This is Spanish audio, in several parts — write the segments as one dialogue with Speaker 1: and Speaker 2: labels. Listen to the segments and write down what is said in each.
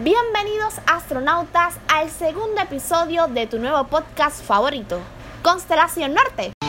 Speaker 1: Bienvenidos astronautas al segundo episodio de tu nuevo podcast favorito, Constelación Norte.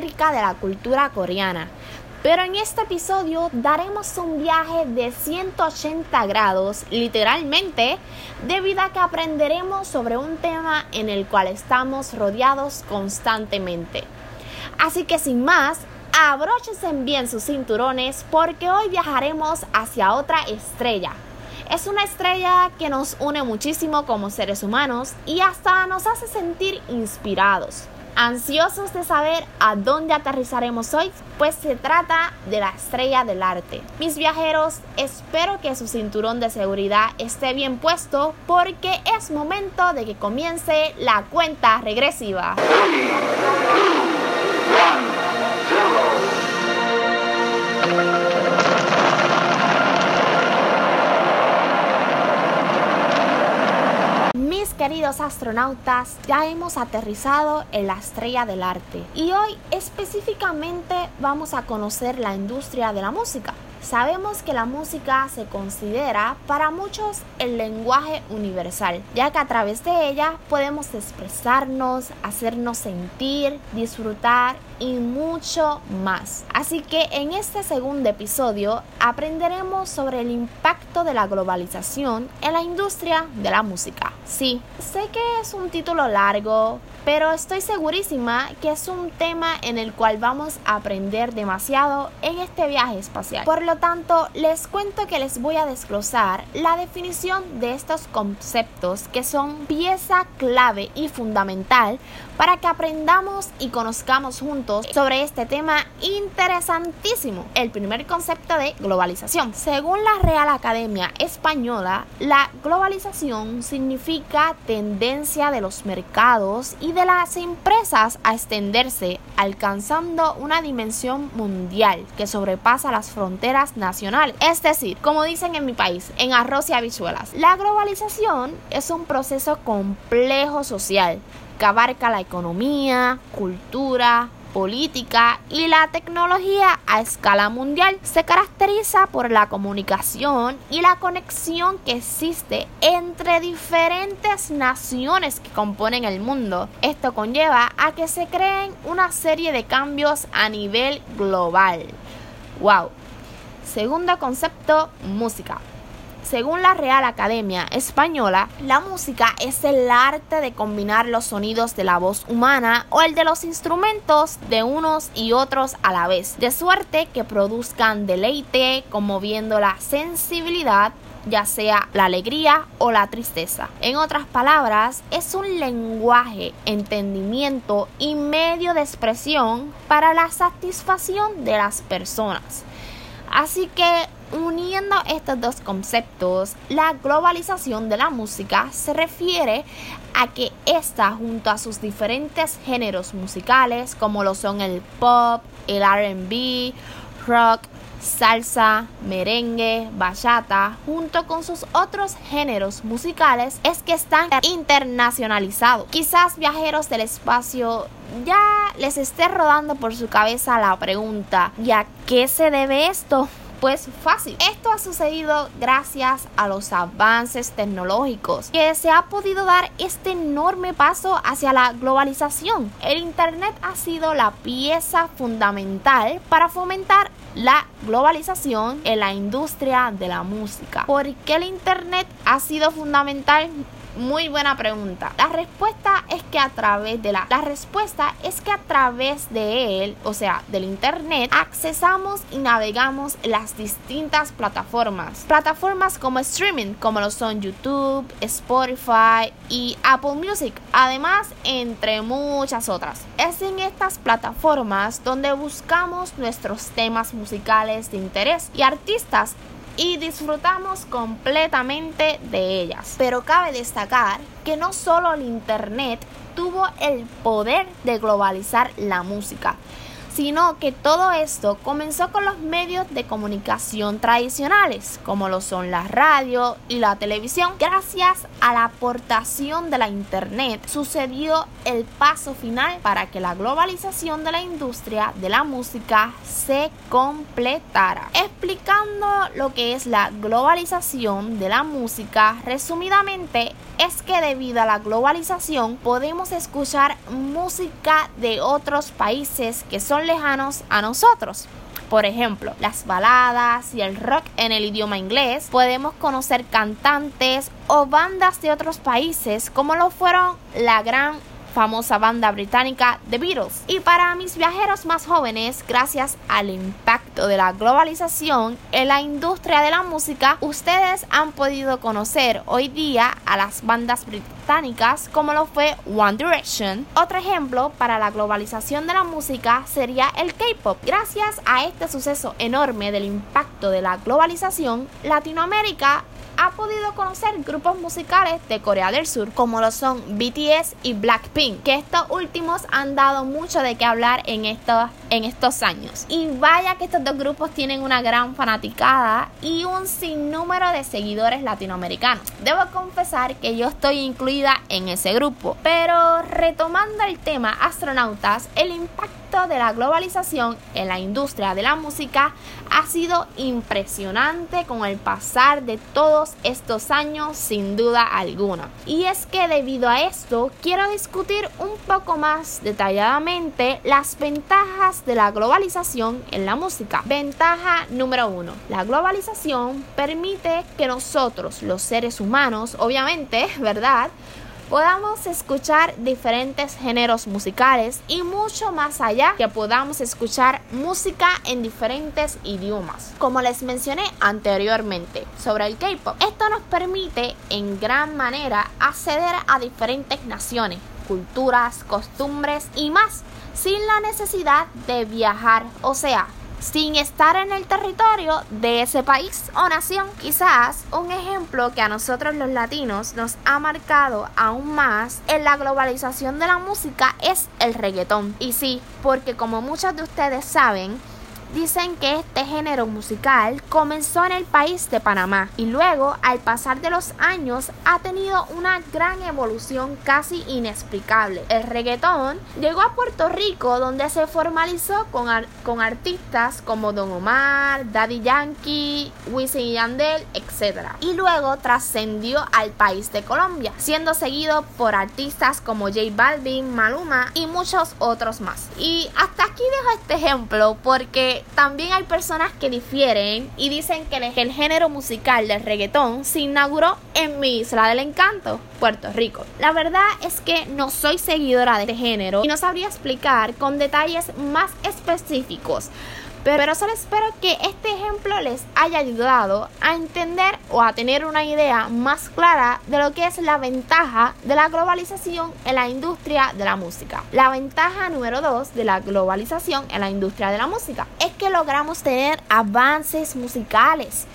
Speaker 1: De la cultura coreana, pero en este episodio daremos un viaje de 180 grados, literalmente, debido a que aprenderemos sobre un tema en el cual estamos rodeados constantemente. Así que sin más, abróchense bien sus cinturones porque hoy viajaremos hacia otra estrella, es una estrella que nos une muchísimo como seres humanos y hasta nos hace sentir inspirados. Ansiosos de saber a dónde aterrizaremos hoy, pues se trata de la estrella del arte. Mis viajeros, espero que su cinturón de seguridad esté bien puesto porque es momento de que comience la cuenta regresiva. Queridos astronautas, ya hemos aterrizado en la estrella del arte y hoy específicamente vamos a conocer la industria de la música. Sabemos que la música se considera para muchos el lenguaje universal, ya que a través de ella podemos expresarnos, hacernos sentir, disfrutar y mucho más. Así que en este segundo episodio aprenderemos sobre el impacto de la globalización en la industria de la música. Sí, sé que es un título largo, pero estoy segurísima que es un tema en el cual vamos a aprender demasiado en este viaje espacial. Por lo tanto, les cuento que les voy a desglosar la definición de estos conceptos que son pieza clave y fundamental para que aprendamos y conozcamos juntos sobre este tema interesantísimo. El primer concepto de globalización. Según la Real Academia Española, la globalización significa tendencia de los mercados y de las empresas a extenderse, alcanzando una dimensión mundial que sobrepasa las fronteras nacionales. Es decir, como dicen en mi país, en arroz y habichuelas, la globalización es un proceso complejo social que abarca la economía, cultura, política y la tecnología a escala mundial. Se caracteriza por la comunicación y la conexión que existe entre diferentes naciones que componen el mundo. Esto conlleva a que se creen una serie de cambios a nivel global. ¡Wow! Segundo concepto, música. Según la Real Academia Española, la música es el arte de combinar los sonidos de la voz humana o el de los instrumentos de unos y otros a la vez, de suerte que produzcan deleite, conmoviendo la sensibilidad ya sea la alegría o la tristeza. En otras palabras, es un lenguaje, entendimiento y medio de expresión para la satisfacción de las personas. Así que uniendo estos dos conceptos, la globalización de la música se refiere a que esta junto a sus diferentes géneros musicales como lo son el pop, el RB, rock, salsa, merengue, bachata, junto con sus otros géneros musicales, es que están internacionalizados. Quizás viajeros del espacio ya les esté rodando por su cabeza la pregunta, ¿y a qué se debe esto? Pues fácil. Esto ha sucedido gracias a los avances tecnológicos que se ha podido dar este enorme paso hacia la globalización. El Internet ha sido la pieza fundamental para fomentar la globalización en la industria de la música. ¿Por qué el Internet ha sido fundamental? Muy buena pregunta. La respuesta es que a través de la la respuesta es que a través de él, o sea, del internet, accesamos y navegamos las distintas plataformas. Plataformas como streaming, como lo son YouTube, Spotify y Apple Music, además entre muchas otras. Es en estas plataformas donde buscamos nuestros temas musicales de interés y artistas y disfrutamos completamente de ellas. Pero cabe destacar que no solo el Internet tuvo el poder de globalizar la música, sino que todo esto comenzó con los medios de comunicación tradicionales, como lo son la radio y la televisión. Gracias a la aportación de la Internet sucedió el paso final para que la globalización de la industria de la música se completara. Explicando lo que es la globalización de la música, resumidamente es que debido a la globalización podemos escuchar música de otros países que son lejanos a nosotros. Por ejemplo, las baladas y el rock en el idioma inglés. Podemos conocer cantantes o bandas de otros países como lo fueron la gran famosa banda británica The Beatles. Y para mis viajeros más jóvenes, gracias al impacto de la globalización en la industria de la música, ustedes han podido conocer hoy día a las bandas británicas como lo fue One Direction. Otro ejemplo para la globalización de la música sería el K-Pop. Gracias a este suceso enorme del impacto de la globalización, Latinoamérica ha podido conocer grupos musicales de Corea del Sur, como lo son BTS y Blackpink, que estos últimos han dado mucho de qué hablar en estos, en estos años. Y vaya que estos dos grupos tienen una gran fanaticada y un sinnúmero de seguidores latinoamericanos. Debo confesar que yo estoy incluida en ese grupo, pero retomando el tema astronautas, el impacto de la globalización en la industria de la música ha sido impresionante con el pasar de todos estos años sin duda alguna. Y es que debido a esto quiero discutir un poco más detalladamente las ventajas de la globalización en la música. Ventaja número uno. La globalización permite que nosotros, los seres humanos, obviamente, ¿verdad? Podamos escuchar diferentes géneros musicales y mucho más allá que podamos escuchar música en diferentes idiomas. Como les mencioné anteriormente sobre el K-Pop, esto nos permite en gran manera acceder a diferentes naciones, culturas, costumbres y más sin la necesidad de viajar, o sea, sin estar en el territorio de ese país o nación. Quizás un ejemplo que a nosotros los latinos nos ha marcado aún más en la globalización de la música es el reggaetón. Y sí, porque como muchos de ustedes saben, Dicen que este género musical comenzó en el país de Panamá y luego al pasar de los años ha tenido una gran evolución casi inexplicable. El reggaetón llegó a Puerto Rico donde se formalizó con, con artistas como Don Omar, Daddy Yankee, Wisin y Yandel, etc. Y luego trascendió al país de Colombia, siendo seguido por artistas como J Balvin, Maluma y muchos otros más. Y hasta aquí dejo este ejemplo porque también hay personas que difieren y dicen que el género musical del reggaetón se inauguró en mi isla del encanto, Puerto Rico. La verdad es que no soy seguidora de este género y no sabría explicar con detalles más específicos pero solo espero que este ejemplo les haya ayudado a entender o a tener una idea más clara de lo que es la ventaja de la globalización en la industria de la música. La ventaja número dos de la globalización en la industria de la música es que logramos tener avances musicales,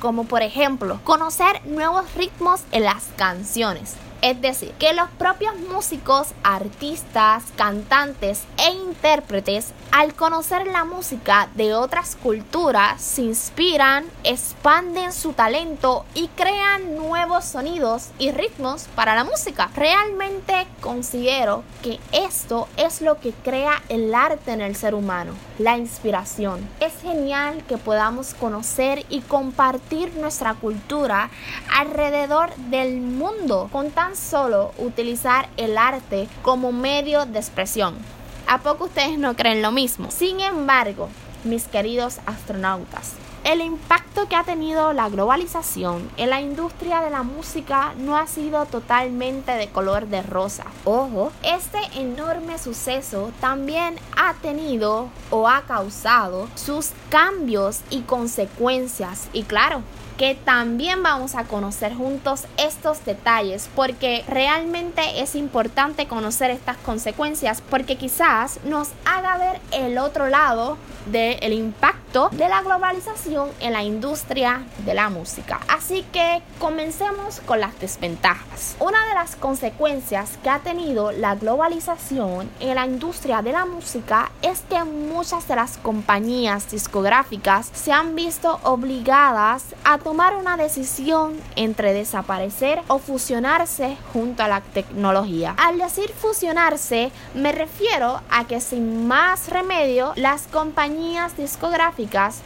Speaker 1: como por ejemplo conocer nuevos ritmos en las canciones es decir, que los propios músicos, artistas, cantantes e intérpretes, al conocer la música de otras culturas, se inspiran, expanden su talento y crean nuevos sonidos y ritmos para la música. Realmente considero que esto es lo que crea el arte en el ser humano, la inspiración. Es genial que podamos conocer y compartir nuestra cultura alrededor del mundo solo utilizar el arte como medio de expresión. ¿A poco ustedes no creen lo mismo? Sin embargo, mis queridos astronautas, el impacto que ha tenido la globalización en la industria de la música no ha sido totalmente de color de rosa. Ojo, este enorme suceso también ha tenido o ha causado sus cambios y consecuencias. Y claro, que también vamos a conocer juntos estos detalles porque realmente es importante conocer estas consecuencias porque quizás nos haga ver el otro lado del impacto de la globalización en la industria de la música. Así que comencemos con las desventajas. Una de las consecuencias que ha tenido la globalización en la industria de la música es que muchas de las compañías discográficas se han visto obligadas a tomar una decisión entre desaparecer o fusionarse junto a la tecnología. Al decir fusionarse, me refiero a que sin más remedio, las compañías discográficas,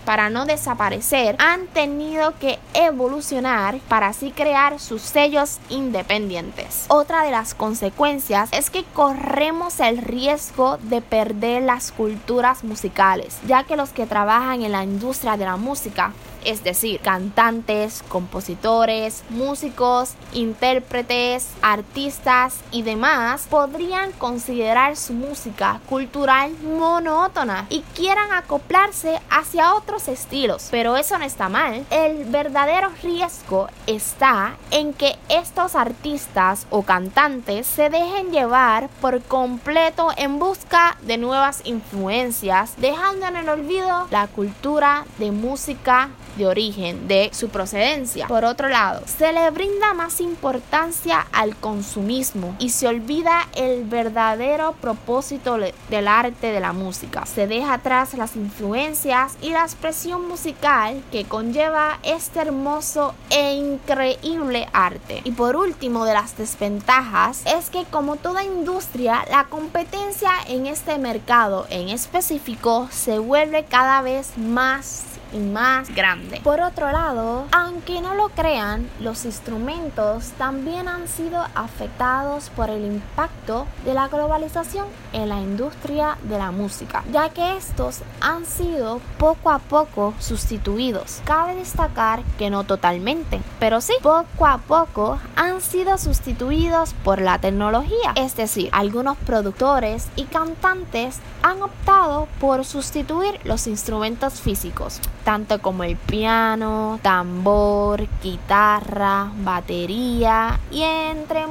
Speaker 1: para no desaparecer, han tenido que evolucionar para así crear sus sellos independientes. Otra de las consecuencias es que corremos el riesgo de perder las culturas musicales, ya que los que trabajan en la industria de la música es decir, cantantes, compositores, músicos, intérpretes, artistas y demás, podrían considerar su música cultural monótona y quieran acoplarse hacia otros estilos. Pero eso no está mal. El verdadero riesgo está en que estos artistas o cantantes se dejen llevar por completo en busca de nuevas influencias, dejando en el olvido la cultura de música de origen, de su procedencia. Por otro lado, se le brinda más importancia al consumismo y se olvida el verdadero propósito del arte de la música. Se deja atrás las influencias y la expresión musical que conlleva este hermoso e increíble arte. Y por último, de las desventajas es que como toda industria, la competencia en este mercado en específico se vuelve cada vez más y más grande. Por otro lado, aunque no lo crean, los instrumentos también han sido afectados por el impacto de la globalización en la industria de la música, ya que estos han sido poco a poco sustituidos. Cabe destacar que no totalmente, pero sí, poco a poco han sido sustituidos por la tecnología. Es decir, algunos productores y cantantes han optado por sustituir los instrumentos físicos tanto como el piano, tambor, guitarra, batería y entre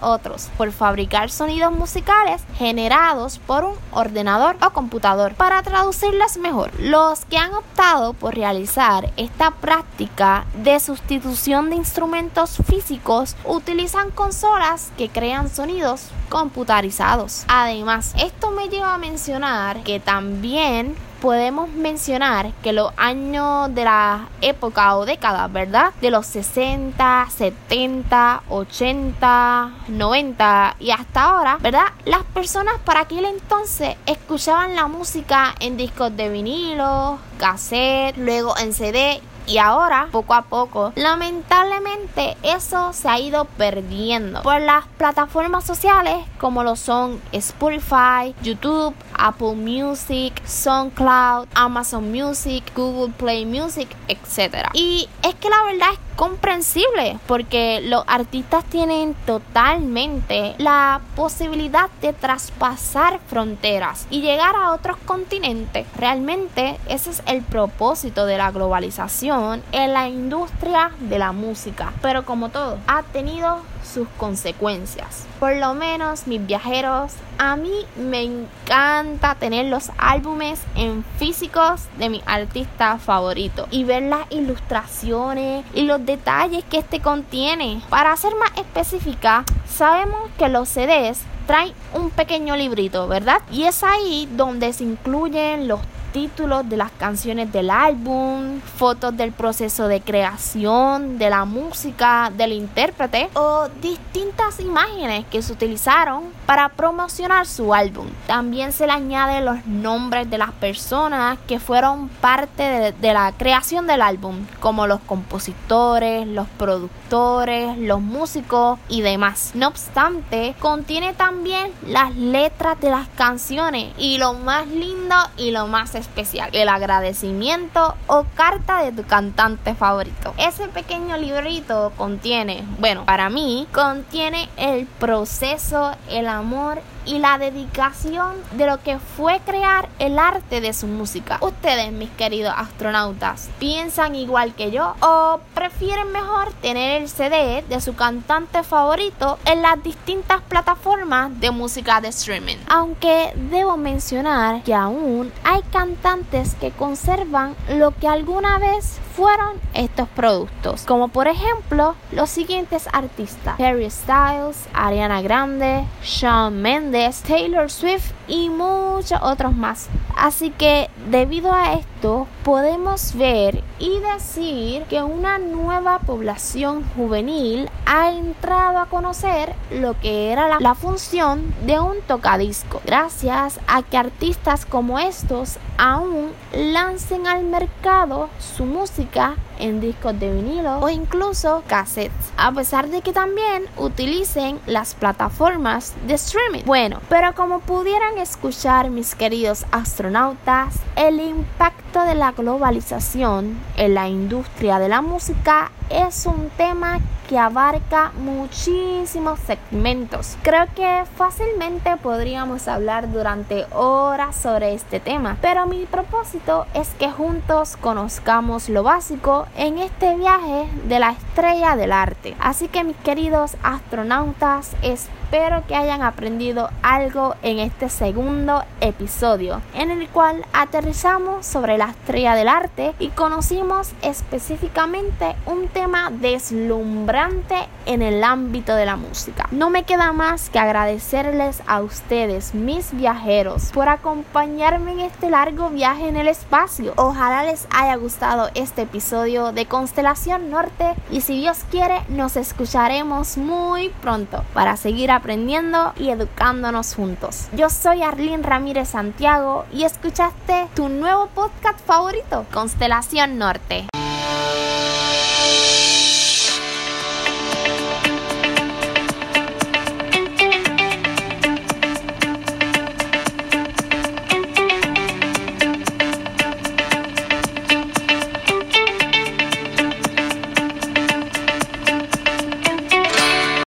Speaker 1: otros, por fabricar sonidos musicales generados por un ordenador o computador. Para traducirlas mejor, los que han optado por realizar esta práctica de sustitución de instrumentos físicos utilizan consolas que crean sonidos computarizados. Además, esto me lleva a mencionar que también podemos mencionar que los años de la época o década, ¿verdad? De los 60, 70, 80, 90 y hasta ahora, ¿verdad? Las personas para aquel entonces escuchaban la música en discos de vinilo, cassette, luego en CD y ahora, poco a poco, lamentablemente eso se ha ido perdiendo por las plataformas sociales como lo son Spotify, YouTube, Apple Music, SoundCloud, Amazon Music, Google Play Music, etc. Y es que la verdad es comprensible porque los artistas tienen totalmente la posibilidad de traspasar fronteras y llegar a otros continentes. Realmente ese es el propósito de la globalización en la industria de la música. Pero como todo, ha tenido sus consecuencias. Por lo menos mis viajeros, a mí me encanta tener los álbumes en físicos de mi artista favorito y ver las ilustraciones y los detalles que este contiene. Para ser más específica, sabemos que los CDs traen un pequeño librito, ¿verdad? Y es ahí donde se incluyen los títulos de las canciones del álbum, fotos del proceso de creación, de la música, del intérprete o distintas imágenes que se utilizaron para promocionar su álbum. También se le añaden los nombres de las personas que fueron parte de, la creación del álbum, como los compositores, los productores, los músicos y demás. No obstante, contiene también las letras de las canciones y lo más lindo y lo más especial, el agradecimiento o carta de tu cantante favorito. Ese pequeño librito contiene, bueno, para mí, contiene el proceso, el amor y la dedicación de lo que fue crear el arte de su música. Ustedes, mis queridos astronautas, ¿piensan igual que yo o prefieren mejor tener el CD de su cantante favorito en las distintas plataformas de música de streaming? Aunque debo mencionar que aún hay cantantes que conservan lo que alguna vez fueron estos productos, como por ejemplo los siguientes artistas: Harry Styles, Ariana Grande, Shawn Mendes, Taylor Swift y muchos otros más. Así que debido a esto podemos ver y decir que una nueva población juvenil ha entrado a conocer lo que era la, la función de un tocadisco, gracias a que artistas como estos aún lancen al mercado su música en discos de vinilo o incluso cassettes, a pesar de que también utilicen las plataformas de streaming. Bueno, pero como pudieran escuchar mis queridos astronautas, el impacto de la globalización en la industria de la música es un tema que abarca muchísimos segmentos. Creo que fácilmente podríamos hablar durante horas sobre este tema, pero mi propósito es que juntos conozcamos lo básico en este viaje de la estrella del arte. Así que mis queridos astronautas, espero que hayan aprendido algo en este segundo episodio, en el cual aterrizamos sobre la estrella del arte y conocimos específicamente un tema deslumbrante en el ámbito de la música. No me queda más que agradecerles a ustedes, mis viajeros, por acompañarme en este largo viaje en el espacio. Ojalá les haya gustado este episodio de Constelación Norte y si Dios quiere nos escucharemos muy pronto para seguir aprendiendo y educándonos juntos. Yo soy Arlene Ramírez Santiago y escuchaste tu nuevo podcast favorito, Constelación Norte.